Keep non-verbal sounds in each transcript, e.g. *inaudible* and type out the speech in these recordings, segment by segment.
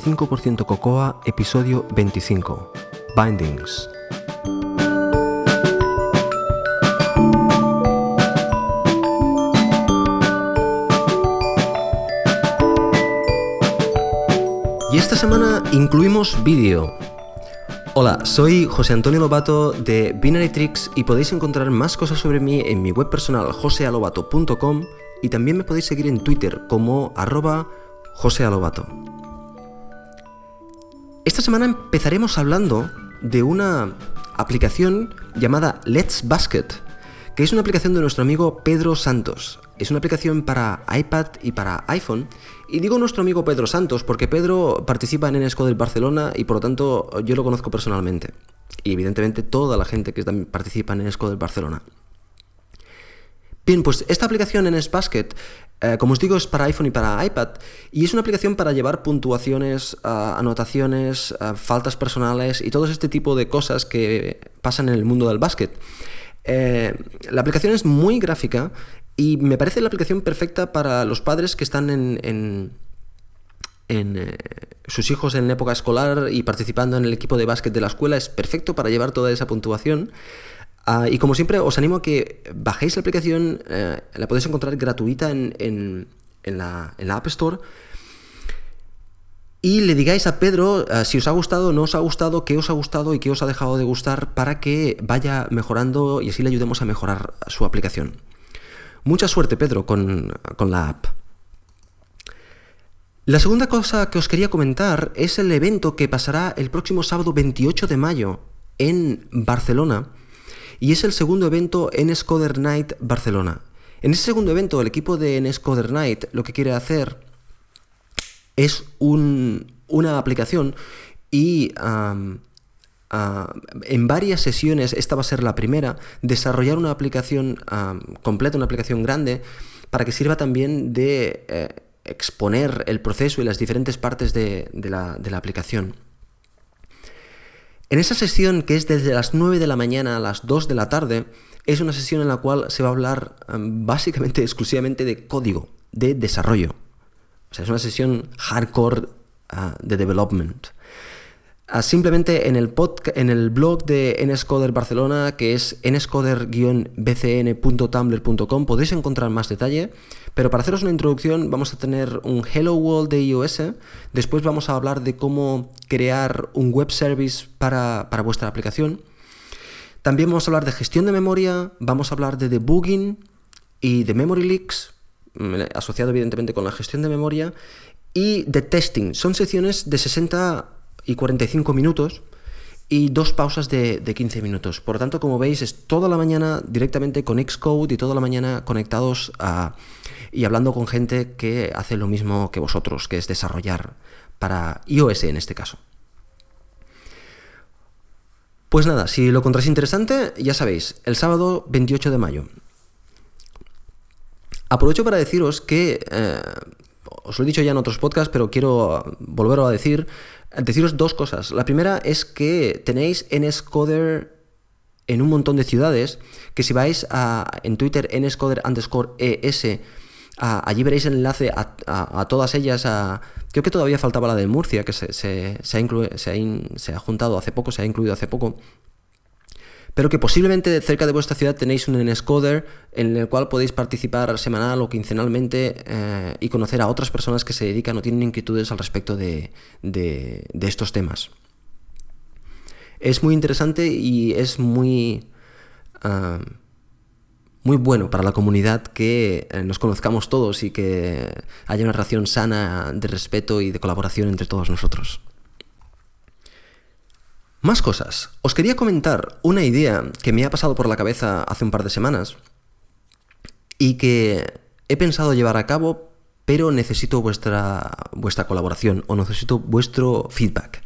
85% Cocoa, episodio 25. Bindings. Y esta semana incluimos vídeo. Hola, soy José Antonio Lobato de Binary Tricks y podéis encontrar más cosas sobre mí en mi web personal josealobato.com y también me podéis seguir en Twitter como arroba josealobato. Esta semana empezaremos hablando de una aplicación llamada Let's Basket, que es una aplicación de nuestro amigo Pedro Santos. Es una aplicación para iPad y para iPhone. Y digo nuestro amigo Pedro Santos porque Pedro participa en Enesco del Barcelona y por lo tanto yo lo conozco personalmente. Y evidentemente toda la gente que participa en Enesco del Barcelona. Bien, pues esta aplicación en Basket, eh, como os digo, es para iPhone y para iPad, y es una aplicación para llevar puntuaciones, eh, anotaciones, eh, faltas personales y todo este tipo de cosas que pasan en el mundo del básquet. la aplicación es muy gráfica y me parece la aplicación perfecta para los padres que están en, en, sus hijos en época escolar y participando en el equipo de básquet de la escuela. Es perfecto para llevar toda esa puntuación. Ah, y como siempre, os animo a que bajéis la aplicación, eh, la podéis encontrar gratuita en, la, App Store. Y le digáis a Pedro eh, si os ha gustado, no os ha gustado, qué os ha gustado y qué os ha dejado de gustar para que vaya mejorando y así le ayudemos a mejorar su aplicación. Mucha suerte, Pedro, con, con la app. La segunda cosa que os quería comentar es el evento que pasará el próximo sábado 28 de mayo en Barcelona y es el segundo evento en Scoder Night Barcelona. En ese segundo evento, el equipo de Scoder Night lo que quiere hacer es una aplicación y en varias sesiones, esta va a ser la primera, desarrollar una aplicación completa, una aplicación grande, para que sirva también de eh, exponer el proceso y las diferentes partes de la aplicación. En esa sesión, que es desde las 9 de la mañana a las 2 de la tarde, es una sesión en la cual se va a hablar em, básicamente, *laughs* exclusivamente de código, de desarrollo. O sea, es una sesión hardcore ah, de development. Simplemente en el, en el blog de NScoder Barcelona, que es nscoder-bcn.tumblr.com, podéis encontrar más detalle. Pero para haceros una introducción, vamos a tener un Hello World de iOS. Después vamos a hablar de cómo crear un web service para, para vuestra aplicación. También vamos a hablar de gestión de memoria, vamos a hablar de debugging y de memory leaks, mm, asociado evidentemente con la gestión de memoria, y de testing. Son secciones de 60 y 45 minutos y dos pausas de, 15 minutos. Por lo tanto, como veis, es toda la mañana directamente con Xcode y toda la mañana conectados a, y hablando con gente que hace lo mismo que vosotros, que es desarrollar para iOS en este caso. Pues nada, si lo encontráis interesante, ya sabéis, el sábado 28 de mayo. Aprovecho para deciros que, eh, os lo he dicho ya en otros podcasts, pero quiero volverlo a decir, deciros dos cosas. La primera es que tenéis NSCoder en un montón de ciudades, que si vais a, en Twitter nscoder underscore es, allí veréis el enlace a, todas ellas. creo que todavía faltaba la de Murcia, que se, ha se ha juntado hace poco, se ha incluido hace poco pero que posiblemente cerca de vuestra ciudad tenéis un Nscoder en el cual podéis participar semanal o quincenalmente eh, y conocer a otras personas que se dedican o tienen inquietudes al respecto de, estos temas. Es muy interesante y es muy, ah, muy bueno para la comunidad que eh, nos conozcamos todos y que haya una relación sana de respeto y de colaboración entre todos nosotros. Más cosas. Os quería comentar una idea que me ha pasado por la cabeza hace un par de semanas y que he pensado llevar a cabo, pero necesito vuestra, vuestra colaboración o necesito vuestro feedback.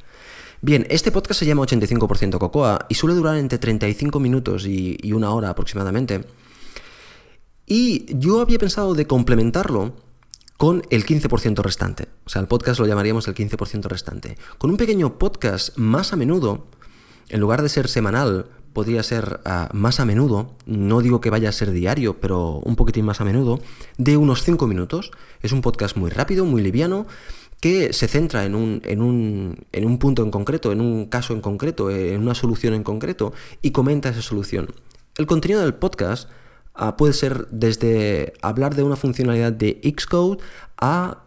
Bien, este podcast se llama 85% Cocoa y suele durar entre 35 minutos y, y una hora aproximadamente. Y yo había pensado de complementarlo con el 15% restante. O sea, el podcast lo llamaríamos el 15% restante. Con un pequeño podcast más a menudo, en lugar de ser semanal, podría ser ah, más a menudo, no digo que vaya a ser diario, pero un poquitín más a menudo, de unos 5 minutos. Es un podcast muy rápido, muy liviano, que se centra en un, en, un, en un punto en concreto, en un caso en concreto, en una solución en concreto, y comenta esa solución. El contenido del podcast ah, puede ser desde hablar de una funcionalidad de Xcode a,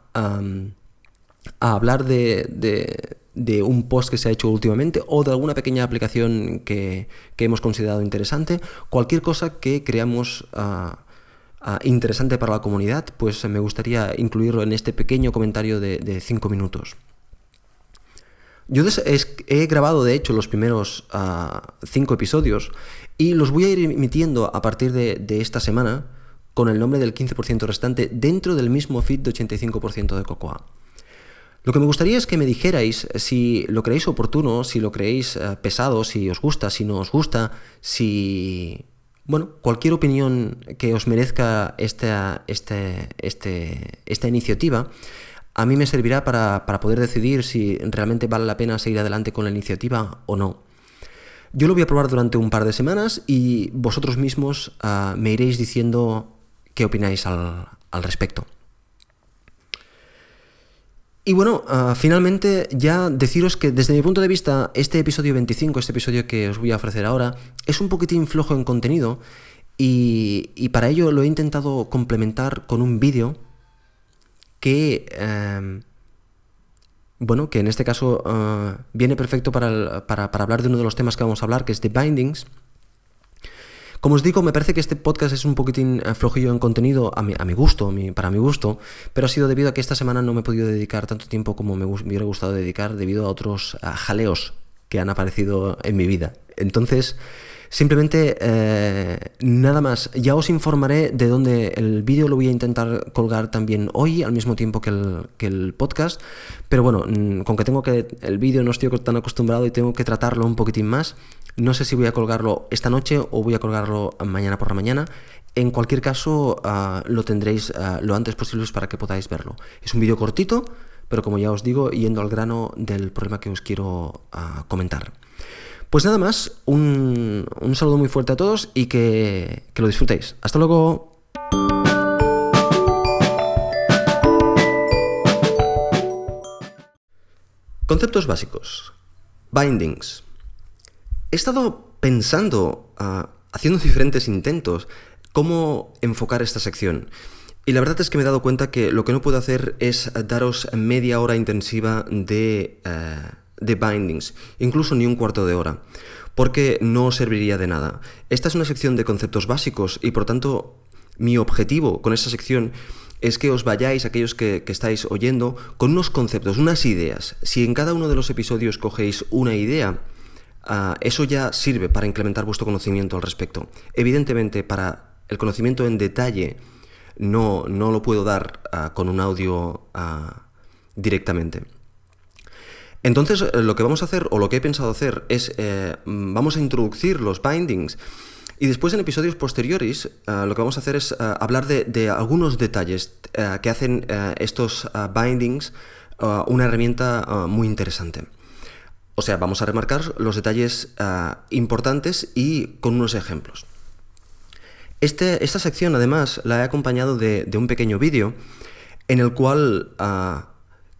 hablar de, un post que se ha hecho últimamente o de alguna pequeña aplicación que, hemos considerado interesante, cualquier cosa que creamos... Uh, interesante para la comunidad, pues me gustaría incluirlo en este pequeño comentario de 5 minutos. Yo he grabado, de hecho, los primeros 5 ah, episodios y los voy a ir emitiendo a partir de, esta semana con el nombre del 15% restante dentro del mismo feed de 85% de Cocoa. Lo que me gustaría es que me dijerais si lo creéis oportuno, si lo creéis ah, pesado, si os gusta, si no os gusta, si bueno, cualquier opinión que os merezca esta, este, este, esta iniciativa, a mí me servirá para, poder decidir si realmente vale la pena seguir adelante con la iniciativa o no. Yo lo voy a probar durante un par de semanas y vosotros mismos ah, me iréis diciendo qué opináis al respecto. Y bueno, ah, finalmente ya deciros que desde mi punto de vista este episodio 25, este episodio que os voy a ofrecer ahora, es un poquitín flojo en contenido y, para ello lo he intentado complementar con un vídeo que, em, bueno, que en este caso ah, viene perfecto para, para hablar de uno de los temas que vamos a hablar, que es de bindings. Como os digo, me parece que este podcast es un poquitín eh, flojillo en contenido a mi, a mi gusto, para mi gusto, pero ha sido debido a que esta semana no me he podido dedicar tanto tiempo como me, hubiera gustado dedicar debido a otros jaleos que han aparecido en mi vida. Entonces, Simplemente, eh, nada más, ya os informaré de dónde el vídeo lo voy a intentar colgar también hoy, al mismo tiempo que el, podcast. Pero bueno, mm, con que tengo que el vídeo no estoy tan acostumbrado y tengo que tratarlo un poquitín más, no sé si voy a colgarlo esta noche o voy a colgarlo mañana por la mañana. En cualquier caso, ah, lo tendréis ah, lo antes posible para que podáis verlo. Es un vídeo cortito, pero como ya os digo, yendo al grano del problema que os quiero ah, comentar. Pues nada más, un, saludo muy fuerte a todos y que, que lo disfrutéis. Hasta luego. Conceptos básicos. Bindings. He estado pensando, ah, haciendo *laughs* diferentes intentos, cómo enfocar esta sección. Y la verdad es que me he dado cuenta que lo que no puedo hacer es daros media hora intensiva de, eh, de bindings, incluso ni un cuarto de hora, porque no serviría de nada. Esta es una sección de conceptos básicos y por tanto mi objetivo con esta sección es que os vayáis, aquellos que, estáis oyendo, con unos conceptos, unas ideas. Si en cada uno de los episodios cogéis una idea, Ah, eso ya sirve para incrementar vuestro conocimiento al respecto. Evidentemente, para el conocimiento en detalle no, no lo puedo dar ah, con un audio ah, directamente. Entonces, eh, lo que vamos a hacer, o lo que he pensado hacer, es eh, vamos a introducir los bindings y después en episodios posteriores lo que vamos a hacer es hablar de, de, algunos detalles que hacen estos bindings una herramienta muy interesante. O sea, vamos a remarcar los detalles importantes y con unos ejemplos. Este, esta sección además la he acompañado de, un pequeño vídeo en el cual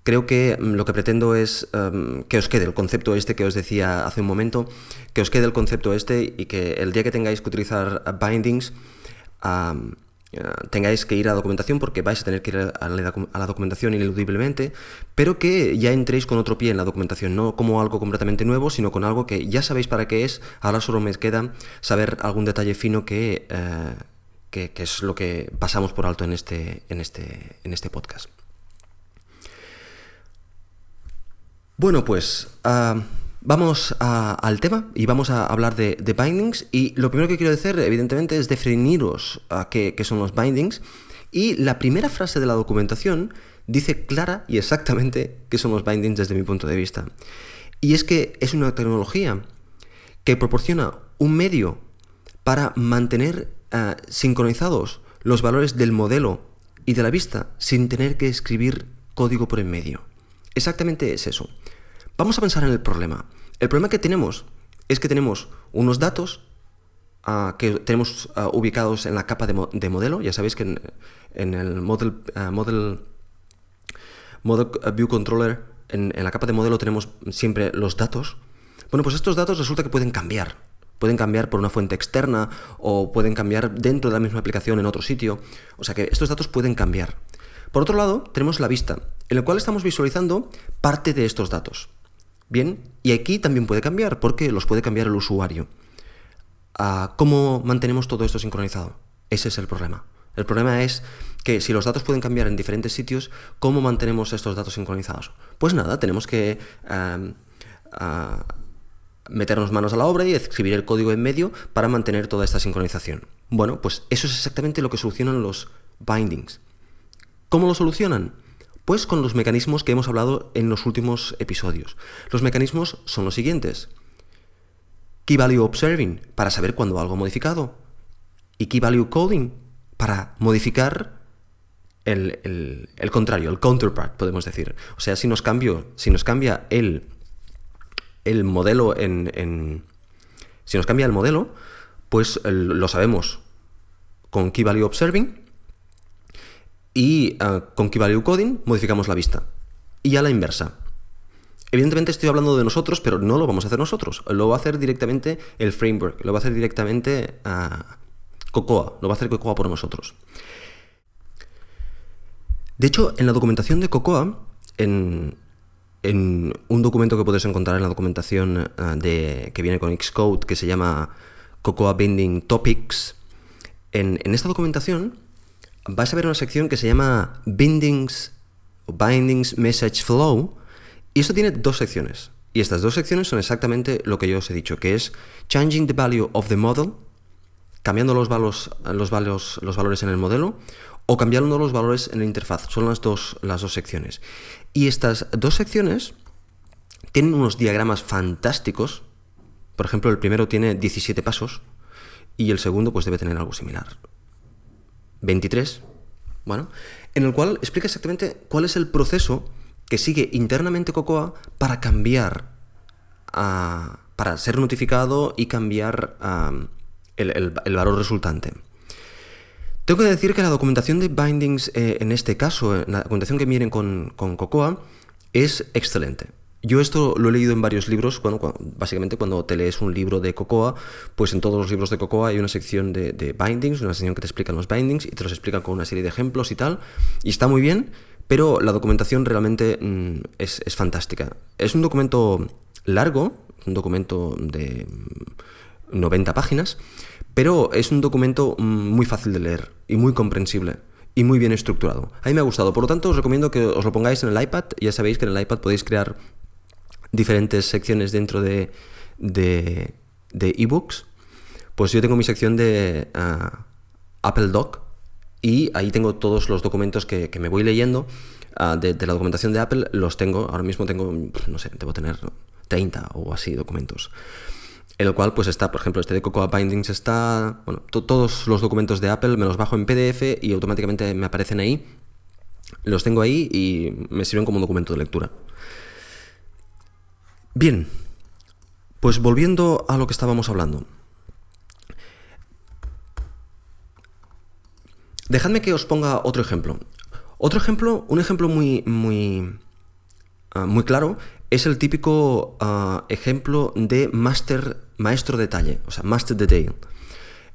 creo que mm, lo que pretendo es que os quede el concepto este que os decía hace un momento, que os quede el concepto este y que el día que tengáis que utilizar bindings, eh, tengáis que ir a la documentación porque vais a tener que ir a la, documentación ineludiblemente, pero que ya entréis con otro pie en la documentación, no como algo completamente nuevo, sino con algo que ya sabéis para qué es, ahora solo me queda saber algún detalle fino que, eh, que, es lo que pasamos por alto en este, en este, en este podcast. Bueno, pues... Ah, Vamos al tema y vamos a hablar de, bindings y lo primero que quiero decir evidentemente es definiros a qué, son los bindings y la primera frase de la documentación dice clara y exactamente qué son los bindings desde mi punto de vista. Y es que es una tecnología que proporciona un medio para mantener eh, sincronizados los valores del modelo y de la vista sin tener que escribir código por en medio. Exactamente es eso. Vamos a pensar en el problema. El problema que tenemos es que tenemos unos datos ah, que tenemos ah, ubicados en la capa de, modelo. Ya sabéis que en, el model, ah, model, View Controller, en, en la capa de modelo tenemos siempre los datos. Bueno, pues estos datos resulta que pueden cambiar. Pueden cambiar por una fuente externa o pueden cambiar dentro de la misma aplicación en otro sitio. O sea que estos datos pueden cambiar. Por otro lado, tenemos la vista, en la cual estamos visualizando parte de estos datos. Bien, y aquí también puede cambiar, porque los puede cambiar el usuario. Ah, ¿Cómo mantenemos todo esto sincronizado? Ese es el problema. El problema es que si los datos pueden cambiar en diferentes sitios, ¿cómo mantenemos estos datos sincronizados? Pues nada, tenemos que ah, meternos manos a la obra y escribir el código en medio para mantener toda esta sincronización. Bueno, pues eso es exactamente lo que solucionan los bindings. ¿Cómo lo solucionan? Pues con los mecanismos que hemos hablado en los últimos episodios. Los mecanismos son los siguientes. Key Value Observing, para saber cuándo algo modificado. Y Key Value Coding, para modificar el, contrario, el counterpart, podemos decir. O sea, si nos, cambio, si nos cambia el, el modelo en, Si nos cambia el modelo, pues lo sabemos con Key Value Observing y ah, con Key Value Coding modificamos la vista. Y a la inversa. Evidentemente estoy hablando de nosotros, pero no lo vamos a hacer nosotros. Lo va a hacer directamente el framework, lo va a hacer directamente a Cocoa, lo va a hacer Cocoa por nosotros. De hecho, en la documentación de Cocoa, en, un documento que puedes encontrar en la documentación ah, de, que viene con Xcode, que se llama Cocoa Binding Topics, en esta documentación vas a ver una sección que se llama Bindings Bindings Message Flow y esto tiene dos secciones. Y estas dos secciones son exactamente lo que yo os he dicho, que es Changing the Value of the Model, cambiando los, los, los valores en el modelo, o cambiando los valores en la interfaz. Son las dos, las dos secciones. Y estas dos secciones tienen unos diagramas fantásticos. Por ejemplo, el primero tiene 17 pasos y el segundo pues debe tener algo similar. 23, bueno, en el cual explica exactamente cuál es el proceso que sigue internamente Cocoa para cambiar, para ser notificado y cambiar el, valor resultante. Tengo que decir que la documentación de bindings eh, en este caso, la documentación que miren con Cocoa, es excelente. Yo esto lo he leído en varios libros, básicamente cuando te lees un libro de Cocoa, pues en todos los libros de Cocoa hay una sección de, bindings, una sección que te explican los bindings y te los explican con una serie de ejemplos y tal, y está muy bien, pero la documentación realmente mm, es, fantástica. Es un documento largo, un documento de 90 páginas, pero es un documento mm, muy fácil de leer y muy comprensible y muy bien estructurado. A mí me ha gustado, por lo tanto os recomiendo que os lo pongáis en el iPad, ya sabéis que en el iPad podéis crear diferentes secciones dentro de, de, ebooks, pues yo tengo mi sección de ah, Apple Doc y ahí tengo todos los documentos que, me voy leyendo ah, de, la documentación de Apple, los tengo, ahora mismo tengo, no sé, debo tener 30 o así documentos. En el cual pues está, por ejemplo, este de Cocoa Bindings está, bueno, todos los documentos de Apple me los bajo en PDF y automáticamente me aparecen ahí. Los tengo ahí y me sirven como documento de lectura. Bien, pues volviendo a lo que estábamos hablando. Dejadme que os ponga otro ejemplo. Otro ejemplo, un ejemplo muy, muy, ah, muy claro, es el típico ah, ejemplo de master, maestro detalle, o sea, master detail.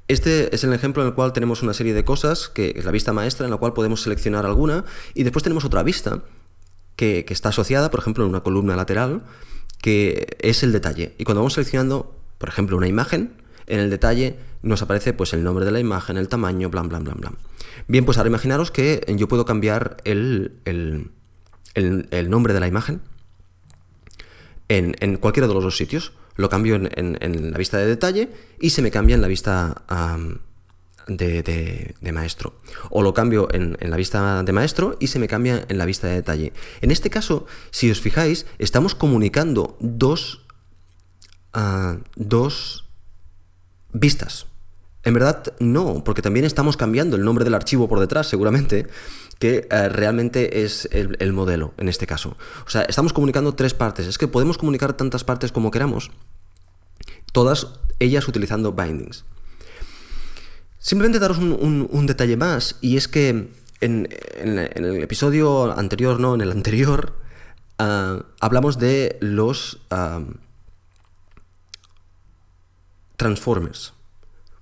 Este es el ejemplo en el cual tenemos una serie de cosas, que es la vista maestra, en la cual podemos seleccionar alguna, y después tenemos otra vista, que, que está asociada, por ejemplo, en una columna lateral, que es el detalle. Y cuando vamos seleccionando, por ejemplo, una imagen, en el detalle nos aparece pues el nombre de la imagen, el tamaño, bla, bla, bla, bla. Bien, pues ahora imaginaros que yo puedo cambiar el, el, nombre de la imagen en, cualquiera de los dos sitios. Lo cambio en, la vista de detalle y se me cambia en la vista de, maestro. O lo cambio en, la vista de maestro y se me cambia en la vista de detalle. En este caso, si os fijáis, estamos comunicando dos, ah, dos vistas. En verdad no, porque también estamos cambiando el nombre del archivo por detrás, seguramente, que eh, realmente es el, el, modelo en este caso. O sea, estamos comunicando tres partes. Es que podemos comunicar tantas partes como queramos, todas ellas utilizando bindings. Simplemente daros un, detalle más, y es que en, el episodio anterior, no, en el anterior, *laughs* ah, hablamos de los ah, transformers.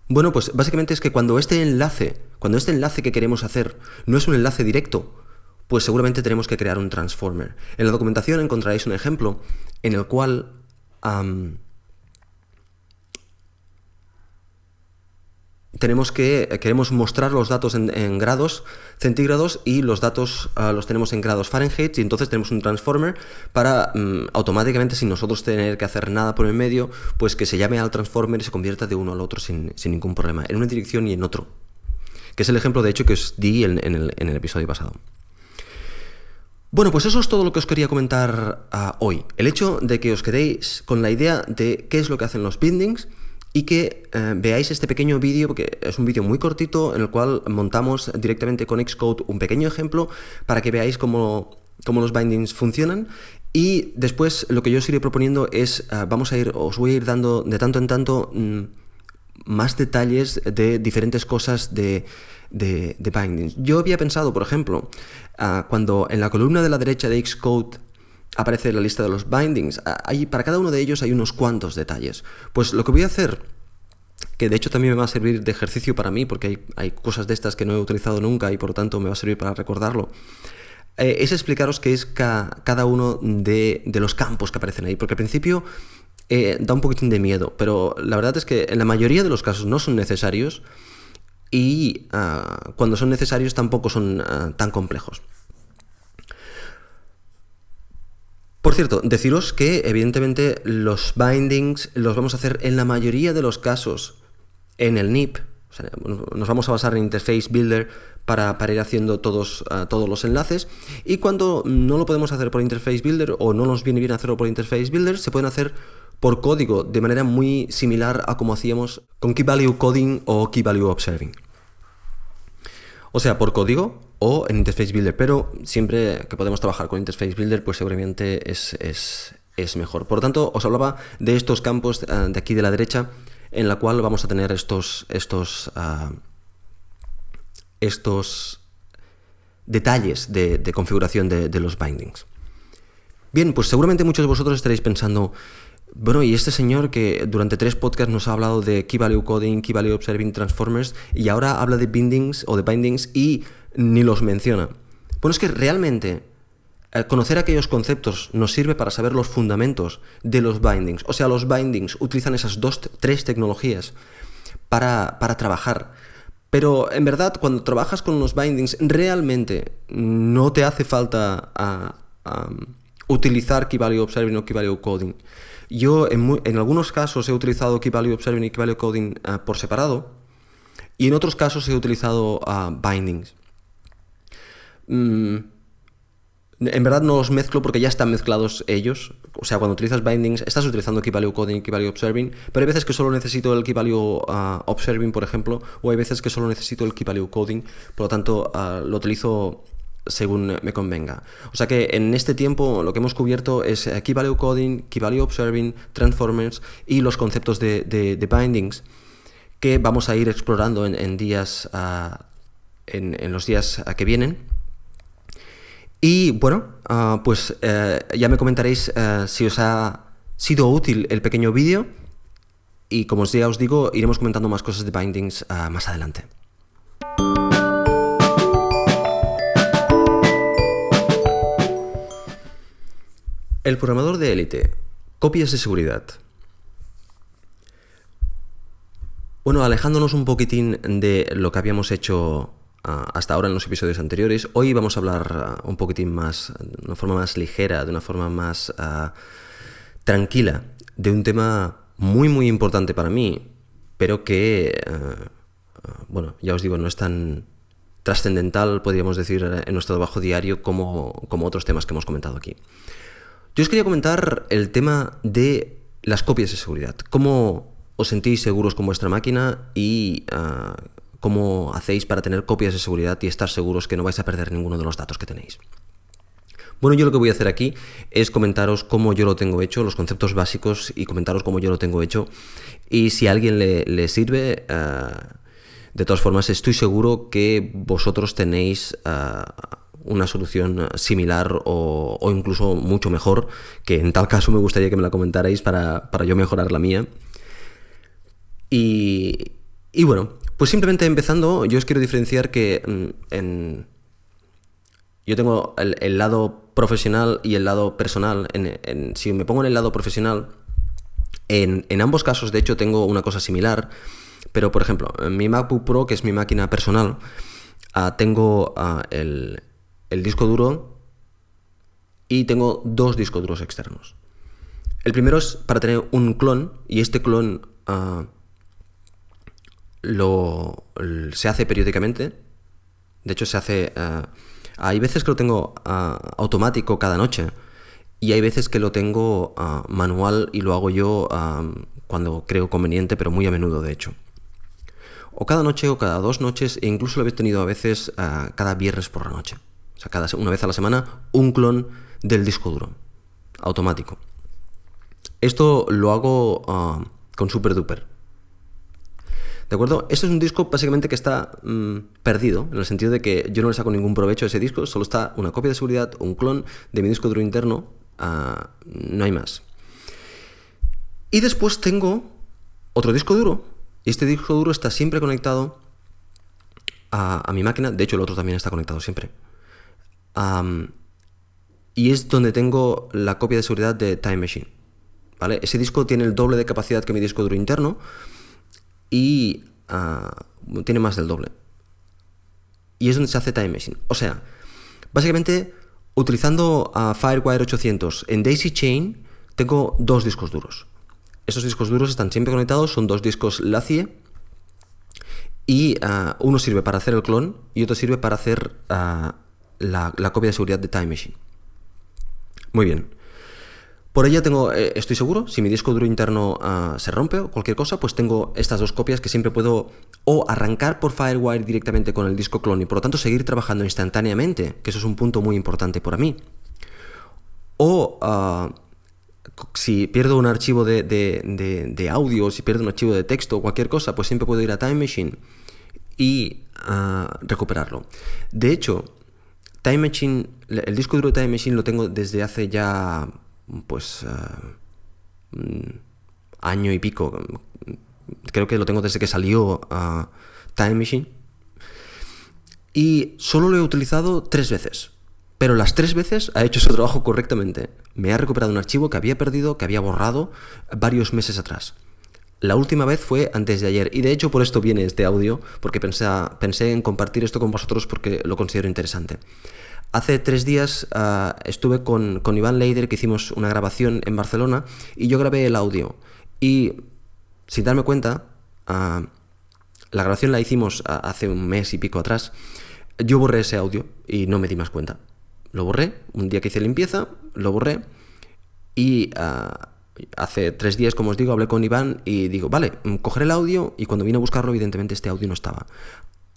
Bueno, pues básicamente es que cuando este enlace, cuando este enlace que queremos hacer no es un enlace directo, pues seguramente tenemos que crear un transformer. En la documentación encontraréis un ejemplo en el cual tenemos que, queremos mostrar los datos en, grados centígrados y los datos ah, los tenemos en grados Fahrenheit y entonces tenemos un transformer para mm, automáticamente sin nosotros tener que hacer nada por el medio, pues que se llame al transformer y se convierta de uno al otro sin, ningún problema, en una dirección y en otro. Que es el ejemplo de hecho que os di en, el, episodio pasado. Bueno, pues eso es todo lo que os quería comentar ah, hoy. El hecho de que os quedéis con la idea de qué es lo que hacen los bindings y que eh, veáis este pequeño vídeo, porque es un vídeo muy cortito en el cual montamos directamente con Xcode un pequeño ejemplo para que veáis cómo, los bindings funcionan. Y después lo que yo os iré proponiendo es, eh, vamos a ir, os voy a ir dando de tanto en tanto mm, más detalles de diferentes cosas de, de, bindings. Yo había pensado, por ejemplo, ah, cuando en la columna de la derecha de Xcode aparece la lista de los bindings. Hay, para cada uno de ellos hay unos cuantos detalles. Pues lo que voy a hacer, que de hecho también me va a servir de ejercicio para mí, porque hay, cosas de estas que no he utilizado nunca y por lo tanto me va a servir para recordarlo, eh, es explicaros qué es cada uno de, los campos que aparecen ahí. Porque al principio eh, da un poquitín de miedo, pero la verdad es que en la mayoría de los casos no son necesarios y ah, cuando son necesarios tampoco son ah, tan complejos. Por cierto, deciros que evidentemente los bindings los vamos a hacer en la mayoría de los casos en el NIP. nos vamos a basar en Interface Builder para, ir haciendo todos, ah, todos los enlaces. Y cuando no lo podemos hacer por Interface Builder o no nos viene bien hacerlo por Interface Builder, se pueden hacer por código de manera muy similar a como hacíamos con Key Value Coding o Key Value Observing. O sea, por código o en Interface Builder, pero siempre que podemos trabajar con Interface Builder, pues seguramente es, mejor. Por lo tanto, os hablaba de estos campos eh, de aquí de la derecha, en la cual vamos a tener estos, estos, ah, estos detalles de, configuración de, de los bindings. Bien, pues seguramente muchos de vosotros estaréis pensando, bueno, y este señor que durante tres podcasts nos ha hablado de Key Value Coding, Key Value Observing Transformers, y ahora habla de bindings o de bindings y ni los menciona. Bueno, es que realmente eh, conocer aquellos conceptos nos sirve para saber los fundamentos de los bindings. O sea, los bindings utilizan esas dos, tres tecnologías para, trabajar. Pero en verdad, cuando trabajas con los bindings, realmente no te hace falta utilizar Key Value Observing o Key Value Coding. Yo en, algunos casos he utilizado Key Observing y Key Coding eh, por separado y en otros casos he utilizado ah, bindings. Mm, en verdad no los mezclo porque ya están mezclados ellos. O sea, cuando utilizas bindings, estás utilizando Key Value Coding y Key Observing, pero hay veces que solo necesito el Key ah, Observing, por ejemplo, o hay veces que solo necesito el Key Coding, por lo tanto ah, lo utilizo según me convenga. O sea que en este tiempo lo que hemos cubierto es eh, Key Value Coding, Key Value Observing, Transformers y los conceptos de, bindings que vamos a ir explorando en, días, ah, en, los días que vienen. Y bueno, ah, pues eh, ya me comentaréis eh, si os ha sido útil el pequeño vídeo y como ya os digo, iremos comentando más cosas de bindings ah, más adelante. El programador de élite. Copias de seguridad. Bueno, alejándonos un poquitín de lo que habíamos hecho ah, hasta ahora en los episodios anteriores, hoy vamos a hablar ah, un poquitín más, de una forma más ligera, de una forma más ah, tranquila, de un tema muy muy importante para mí, pero que, bueno, ya os digo, no es tan trascendental, podríamos decir, en nuestro trabajo diario como, como otros temas que hemos comentado aquí. Yo os quería comentar el tema de las copias de seguridad. ¿Cómo os sentís seguros con vuestra máquina y ah, cómo hacéis para tener copias de seguridad y estar seguros que no vais a perder ninguno de los datos que tenéis? Bueno, yo lo que voy a hacer aquí es comentaros cómo yo lo tengo hecho, los conceptos básicos y comentaros cómo yo lo tengo hecho. Y si a alguien le, sirve, ah, De todas formas, estoy seguro que vosotros tenéis ah, una solución similar o, incluso mucho mejor, que en tal caso me gustaría que me la comentarais para, yo mejorar la mía. Y, bueno, pues simplemente empezando, yo os quiero diferenciar que mm, en, yo tengo el, lado profesional y el lado personal. si me pongo en el lado profesional, en, ambos casos, de hecho, tengo una cosa similar. Pero, por ejemplo, en mi MacBook Pro, que es mi máquina personal, ah, tengo ah, el, disco duro y tengo dos discos duros externos. El primero es para tener un clon y este clon ah, lo, se hace periódicamente. De hecho, se hace hay veces que lo tengo ah, automático cada noche y hay veces que lo tengo ah, manual y lo hago yo ah, cuando creo conveniente, pero muy a menudo de hecho. O cada noche o cada dos noches e incluso lo he tenido a veces cada viernes por la noche. Cada, una vez a la semana un clon del disco duro, automático. Esto lo hago con Super Duper. ¿De acuerdo? Esto es un disco básicamente que está mm, perdido, en el sentido de que yo no le saco ningún provecho a ese disco, solo está una copia de seguridad, un clon de mi disco duro interno, ah, no hay más. Y después tengo otro disco duro, y este disco duro está siempre conectado a, mi máquina, de hecho el otro también está conectado siempre. Y es donde tengo la copia de seguridad de Time Machine. ¿Vale? Ese disco tiene el doble de capacidad que mi disco duro interno, y ah, tiene más del doble. Y es donde se hace Time Machine. O sea, básicamente utilizando a Firewire 800 en Daisy Chain tengo dos discos duros. Esos discos duros están siempre conectados, son dos discos LaCie y ah, uno sirve para hacer el clon y otro sirve para hacer ah, la, copia de seguridad de Time Machine. Muy bien. Por ella tengo, eh, estoy seguro, si mi disco duro interno ah, se rompe o cualquier cosa, pues tengo estas dos copias que siempre puedo o arrancar por Firewire directamente con el disco clon y por lo tanto seguir trabajando instantáneamente, que eso es un punto muy importante para mí. O ah, si pierdo un archivo de, de, audio, si pierdo un archivo de texto o cualquier cosa, pues siempre puedo ir a Time Machine y ah, recuperarlo. De hecho, Time Machine, el disco duro de Time Machine lo tengo desde hace ya pues eh, mm, año y pico. Creo que lo tengo desde que salió a Time Machine. Y solo lo he utilizado tres veces. Pero las tres veces ha hecho su trabajo correctamente. Me ha recuperado un archivo que había perdido, que había borrado varios meses atrás. La última vez fue antes de ayer. Y de hecho por esto viene este audio, porque pensé, pensé en compartir esto con vosotros porque lo considero interesante. Hace tres días ah, estuve con, Iván Leider, que hicimos una grabación en Barcelona, y yo grabé el audio. Y sin darme cuenta, ah, la grabación la hicimos ah, hace un mes y pico atrás, yo borré ese audio y no me di más cuenta. Lo borré, un día que hice limpieza, lo borré, y hace tres días, como os digo, hablé con Iván y digo, vale, mm, cogeré el audio y cuando vine a buscarlo, evidentemente este audio no estaba.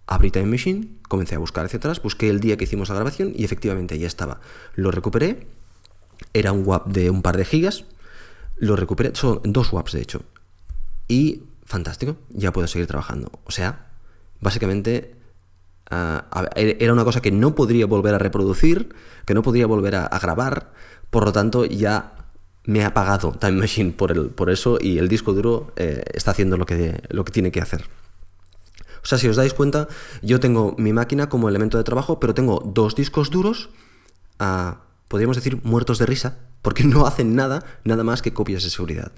Abrí Time Machine, comencé a buscar hacia atrás, busqué el día que hicimos la grabación y efectivamente ya estaba. Lo recuperé, era un WAP de un par de gigas, lo recuperé, son dos WAPs de hecho. Y fantástico, ya puedo seguir trabajando. O sea, básicamente ah, era una cosa que no podría volver a reproducir, que no podría volver a, grabar, por lo tanto ya me ha apagado Time Machine por, el, por eso y el disco duro eh, está haciendo lo que, lo que tiene que hacer. O sea, si os dais cuenta, yo tengo mi máquina como elemento de trabajo, pero tengo dos discos duros, ah, podríamos decir muertos de risa, porque no hacen nada, nada más que copias de seguridad.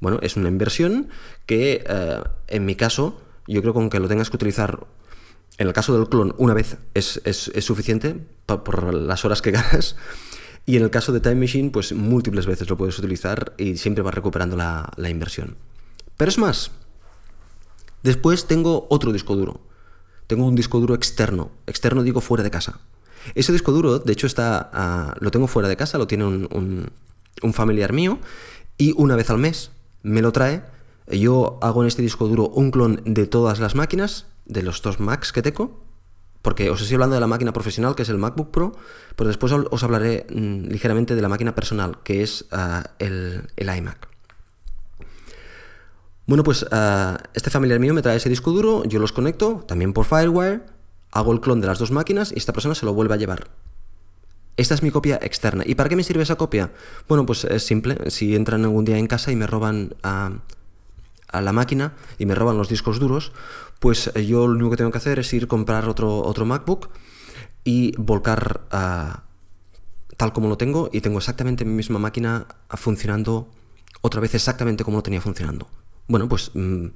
Bueno, es una inversión que eh, en mi caso, yo creo que aunque lo tengas que utilizar, en el caso del clon, una vez es, suficiente por, las horas que *laughs* ganas. Y en el caso de Time Machine, pues múltiples veces lo puedes utilizar y siempre vas recuperando la, la inversión. Pero es más, Después tengo otro disco duro. Tengo un disco duro externo. Externo digo fuera de casa. Ese disco duro, de hecho, está, ah, lo tengo fuera de casa, lo tiene un, familiar mío y una vez al mes me lo trae. Yo hago en este disco duro un clon de todas las máquinas, de los dos Macs que tengo, porque os estoy hablando de la máquina profesional, que es el MacBook Pro, pero después os hablaré mm, ligeramente de la máquina personal, que es ah, el, el iMac. Bueno, pues ah, este familiar mío me trae ese disco duro, yo los conecto, también por Firewire, hago el clon de las dos máquinas y esta persona se lo vuelve a llevar. Esta es mi copia externa. ¿Y para qué me sirve esa copia? Bueno, pues es simple. Si entran algún día en casa y me roban a, la máquina y me roban los discos duros, pues eh, yo lo único que tengo que hacer es ir a comprar otro, otro MacBook y volcar a tal como lo tengo y tengo exactamente mi misma máquina funcionando otra vez exactamente como lo tenía funcionando. Bueno, pues mm,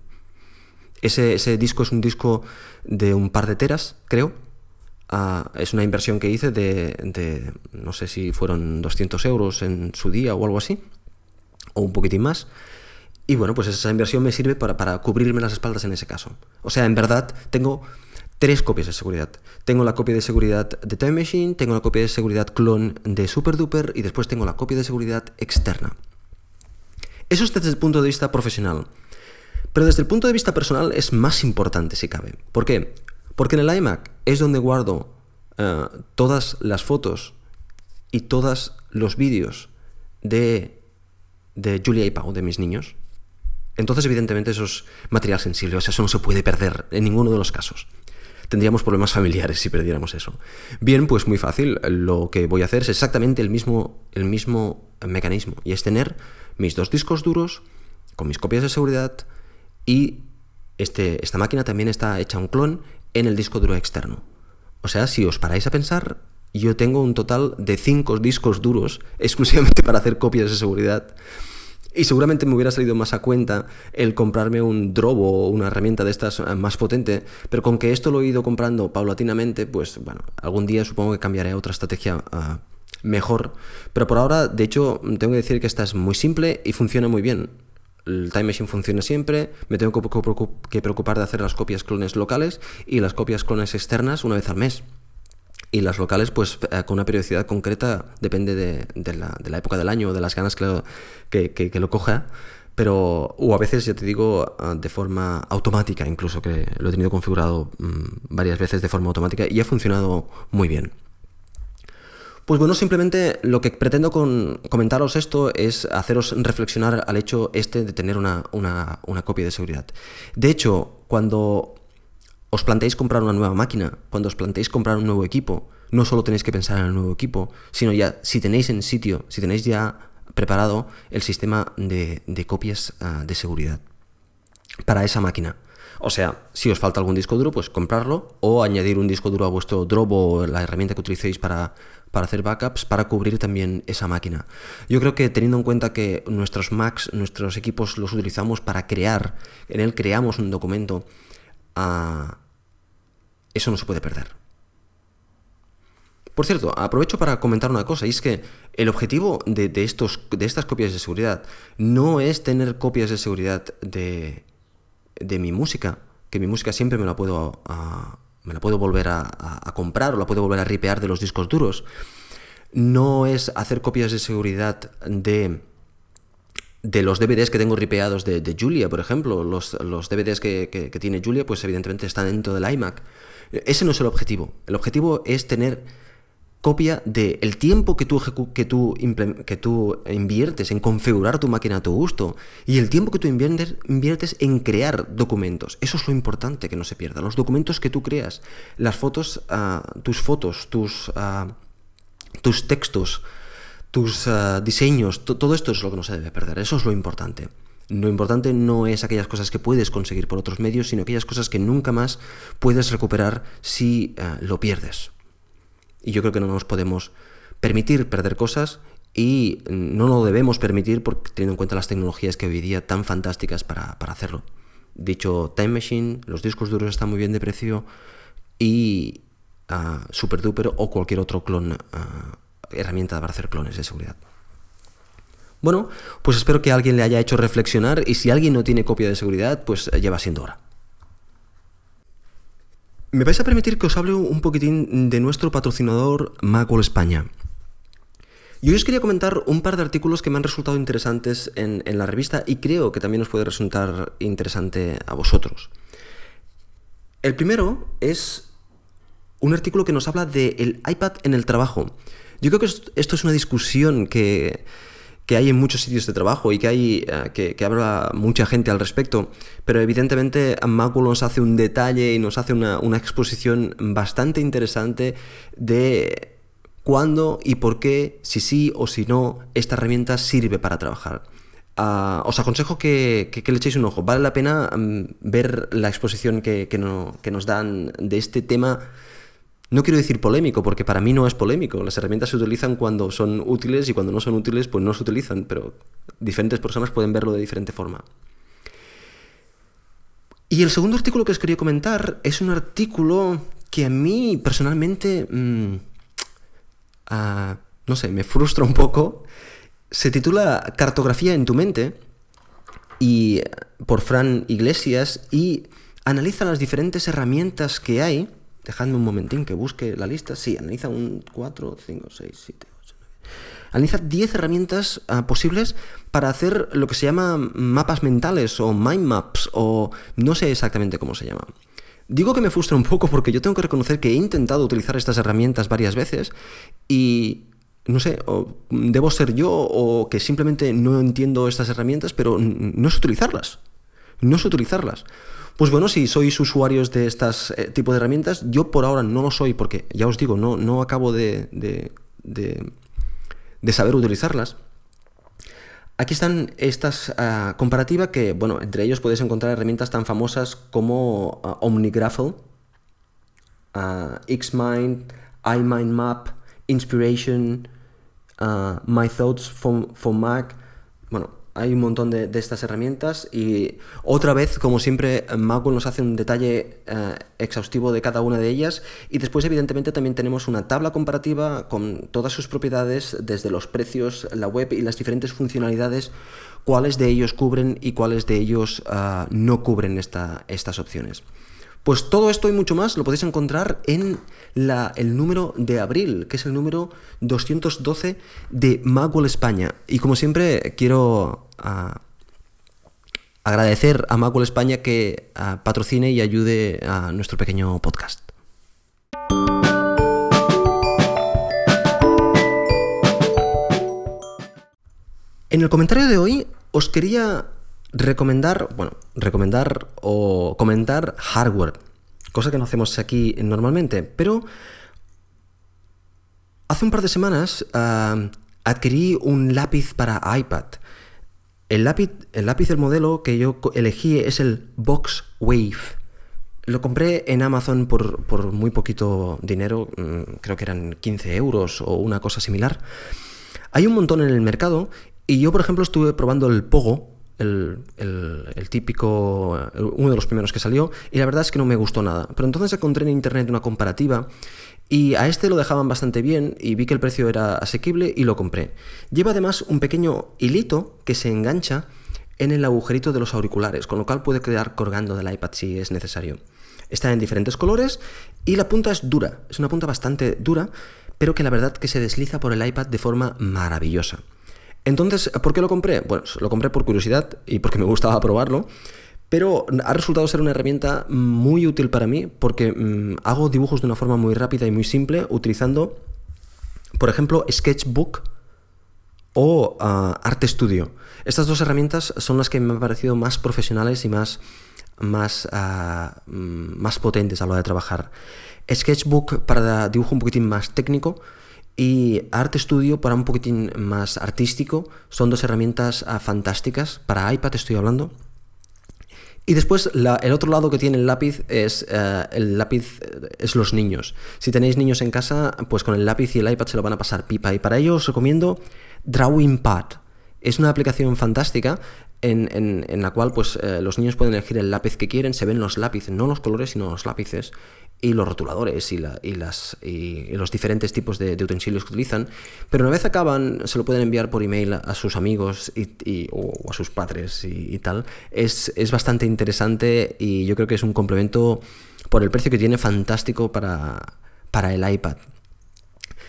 ese, disco es un disco de un par de teras, creo. Ah, es una inversión que hice de, no sé si fueron 200 euros en su día o algo así, o un poquitín más. Y bueno, pues esa inversión me sirve para, para cubrirme las espaldas en ese caso. O sea, en verdad tengo tres copias de seguridad. Tengo la copia de seguridad de Time Machine, tengo la copia de seguridad clon de SuperDuper y después tengo la copia de seguridad externa. Eso es desde el punto de vista profesional. Pero desde el punto de vista personal es más importante si cabe. ¿Por qué? Porque en el iMac es donde guardo eh, todas las fotos y todos los vídeos de, de Julia y Pau, de mis niños. Entonces, evidentemente, eso es material sensible, o sea, eso no se puede perder en ninguno de los casos tendríamos problemas familiares si perdiéramos eso. Bien, pues muy fácil. Lo que voy a hacer es exactamente el mismo, el mismo mecanismo. Y es tener mis dos discos duros con mis copias de seguridad y este, esta máquina también está hecha un clon en el disco duro externo. O sea, si os paráis a pensar, yo tengo un total de cinco discos duros *laughs* exclusivamente para hacer copias de seguridad y seguramente me hubiera salido más a cuenta el comprarme un Drobo o una herramienta de estas eh, más potente, pero con que esto lo he ido comprando paulatinamente, pues bueno, algún día supongo que cambiaré a otra estrategia ah, mejor. Pero por ahora, de hecho, tengo que decir que esta es muy simple y funciona muy bien. El Time Machine funciona siempre, me tengo que preocupar de hacer las copias clones locales y las copias clones externas una vez al mes y las locales pues eh, con una periodicidad concreta depende de, la, época del año, de las ganas que lo, que, lo coja, pero o a veces ya te digo ah, de forma automática incluso, que lo he tenido configurado mm, varias veces de forma automática y ha funcionado muy bien. Pues bueno, simplemente lo que pretendo con comentaros esto es haceros reflexionar al hecho este de tener una, una copia de seguridad. De hecho, cuando os planteáis comprar una nueva máquina, cuando os planteáis comprar un nuevo equipo, no solo tenéis que pensar en el nuevo equipo, sino ya si tenéis en sitio, si tenéis ya preparado el sistema de, copias ah, de seguridad para esa máquina. O sea, si os falta algún disco duro, pues comprarlo o añadir un disco duro a vuestro Drop o la herramienta que utilicéis para, para hacer backups para cubrir también esa máquina. Yo creo que teniendo en cuenta que nuestros Macs, nuestros equipos los utilizamos para crear, en él creamos un documento, a eso no se puede perder. Por cierto, aprovecho para comentar una cosa, y es que el objetivo de, estos, de estas copias de seguridad no es tener copias de seguridad de, de mi música, que mi música siempre me la puedo, me la puedo volver a, comprar o la puedo volver a ripear de los discos duros. No es hacer copias de seguridad de, de los DVDs que tengo ripeados de, Julia, por ejemplo. Los, los DVDs que, que tiene Julia, pues evidentemente están dentro del iMac. Ese no es el objetivo. El objetivo es tener copia del tiempo que tú, que, tú que tú inviertes en configurar tu máquina a tu gusto y el tiempo que tú inviertes, inviertes en crear documentos. Eso es lo importante que no se pierda. Los documentos que tú creas, las fotos, ah, tus fotos, tus, ah, tus textos, tus ah, diseños, todo esto es lo que no se debe perder. Eso es lo importante. Lo importante no es aquellas cosas que puedes conseguir por otros medios, sino aquellas cosas que nunca más puedes recuperar si eh, lo pierdes. Y yo creo que no nos podemos permitir perder cosas y no lo debemos permitir porque teniendo en cuenta las tecnologías que hoy día tan fantásticas para, hacerlo. Dicho Time Machine, los discos duros están muy bien de precio y uh, Super Duper o cualquier otro clon, ah, herramienta para hacer clones de seguridad. Bueno, pues espero que alguien le haya hecho reflexionar y si alguien no tiene copia de seguridad, pues eh, lleva siendo hora. Me vais a permitir que os hable un poquitín de nuestro patrocinador Macworld España. Yo os quería comentar un par de artículos que me han resultado interesantes en, la revista y creo que también os puede resultar interesante a vosotros. El primero es un artículo que nos habla del iPad en el trabajo. Yo creo que esto es una discusión que, que hay en muchos sitios de trabajo y que hay eh, que, habla mucha gente al respecto, pero evidentemente Macul nos hace un detalle y nos hace una, exposición bastante interesante de cuándo y por qué, si sí o si no, esta herramienta sirve para trabajar. Ah, os aconsejo que, le echéis un ojo. Vale la pena mm, ver la exposición que, que nos dan de este tema no quiero decir polémico, porque para mí no es polémico. Las herramientas se utilizan cuando son útiles y cuando no son útiles, pues no se utilizan, pero diferentes personas pueden verlo de diferente forma. Y el segundo artículo que os quería comentar es un artículo que a mí personalmente, mm, ah, no sé, me frustra un poco. Se titula Cartografía en tu mente y por Fran Iglesias y analiza las diferentes herramientas que hay Dejadme un momentín que busque la lista. Sí, analiza un 4, 5, 6, 7, 8, 9. Analiza 10 herramientas ah, posibles para hacer lo que se llama mapas mentales o mind maps o no sé exactamente cómo se llama. Digo que me frustra un poco porque yo tengo que reconocer que he intentado utilizar estas herramientas varias veces y no sé, debo ser yo o que simplemente no entiendo estas herramientas, pero no sé utilizarlas. No sé utilizarlas. Pues bueno, si sois usuarios de estas eh, tipo de herramientas, yo por ahora no lo soy porque, ya os digo, no, no acabo de, de, saber utilizarlas. Aquí están estas uh, comparativa que, bueno, entre ellos podéis encontrar herramientas tan famosas como uh, Xmind, iMindMap, Inspiration, My Thoughts for Mac. Bueno, hay un montón de, estas herramientas y otra vez, como siempre, Macul nos hace un detalle eh, exhaustivo de cada una de ellas y después evidentemente también tenemos una tabla comparativa con todas sus propiedades, desde los precios, la web y las diferentes funcionalidades, cuáles de ellos cubren y cuáles de ellos eh, no cubren estas opciones. Pues todo esto y mucho más lo podéis encontrar en el número de abril, que es el número 212 de Magwell España. Y como siempre, quiero ah, agradecer a Magwell España que ah, patrocine y ayude a nuestro pequeño podcast. En el comentario de hoy os quería recomendar, bueno, recomendar o comentar hardware, cosa que no hacemos aquí normalmente, pero hace un par de semanas adquirí un lápiz para iPad. El lápiz, el lápiz del modelo que yo elegí es el Box Wave. Lo compré en Amazon por, por muy poquito dinero, mm, creo que eran 15 euros o una cosa similar. Hay un montón en el mercado y yo, por ejemplo, estuve probando el Pogo, el, típico, uno de los primeros que salió, y la verdad es que no me gustó nada. Pero entonces encontré en internet una comparativa y a este lo dejaban bastante bien y vi que el precio era asequible y lo compré. Lleva además un pequeño hilito que se engancha en el agujerito de los auriculares, con lo cual puede quedar colgando del iPad si es necesario. Está en diferentes colores y la punta es dura, es una punta bastante dura, pero que la verdad que se desliza por el iPad de forma maravillosa. Entonces, ¿por qué lo compré? Bueno, lo compré por curiosidad y porque me gustaba probarlo. Pero ha resultado ser una herramienta muy útil para mí porque mm, hago dibujos de una forma muy rápida y muy simple utilizando, por ejemplo, Sketchbook o uh, Arte Studio. Estas dos herramientas son las que me han parecido más profesionales y más, más, ah, mm, más potentes a la hora de trabajar. Sketchbook para dibujo un poquitín más técnico y Art Studio para un poquitín más artístico. Son dos herramientas ah, fantásticas. Para iPad estoy hablando. Y después el otro lado que tiene el lápiz es eh, el lápiz es los niños. Si tenéis niños en casa, pues con el lápiz y el iPad se lo van a pasar pipa. Y para ello os recomiendo Drawing Pad. Es una aplicación fantástica en, la cual pues, eh, los niños pueden elegir el lápiz que quieren, se ven los lápices, no los colores, sino los lápices y los rotuladores y, las, y los diferentes tipos de, utensilios que utilizan, pero una vez acaban se lo pueden enviar por email a sus amigos y, o a sus padres y, tal. Es, bastante interesante y yo creo que es un complemento por el precio que tiene fantástico para, para el iPad.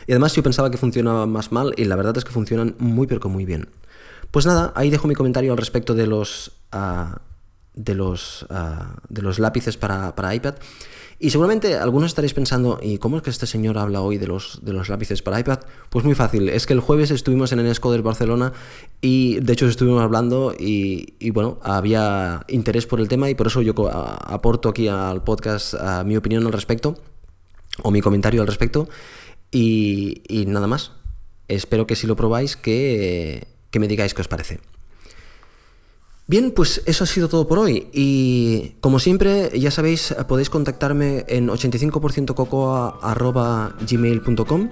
Y además yo pensaba que funcionaba más mal y la verdad es que funcionan muy pero que muy bien. Pues nada, ahí dejo mi comentario al respecto de los... Ah, de los, ah, de los lápices para, iPad. Y seguramente algunos estaréis pensando, ¿y cómo es que este señor habla hoy de los, de los lápices para iPad? Pues muy fácil, es que el jueves estuvimos en Enesco del Barcelona y de hecho estuvimos hablando y, bueno, había interés por el tema y por eso yo aporto aquí al podcast mi opinión al respecto o mi comentario al respecto y, nada más. Espero que si lo probáis que, que me digáis qué os parece. Bien, pues eso ha sido todo por hoy. Y como siempre, ya sabéis, podéis contactarme en 85%cocoa.gmail.com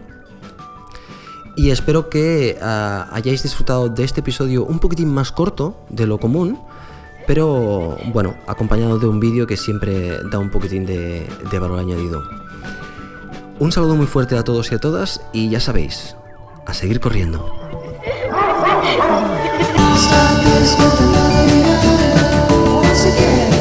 y espero que ah, hayáis disfrutado de este episodio un poquitín más corto de lo común, pero bueno, acompañado de un vídeo que siempre da un poquitín de, de valor añadido. Un saludo muy fuerte a todos y a todas y ya sabéis, a seguir corriendo. start this with another year once again.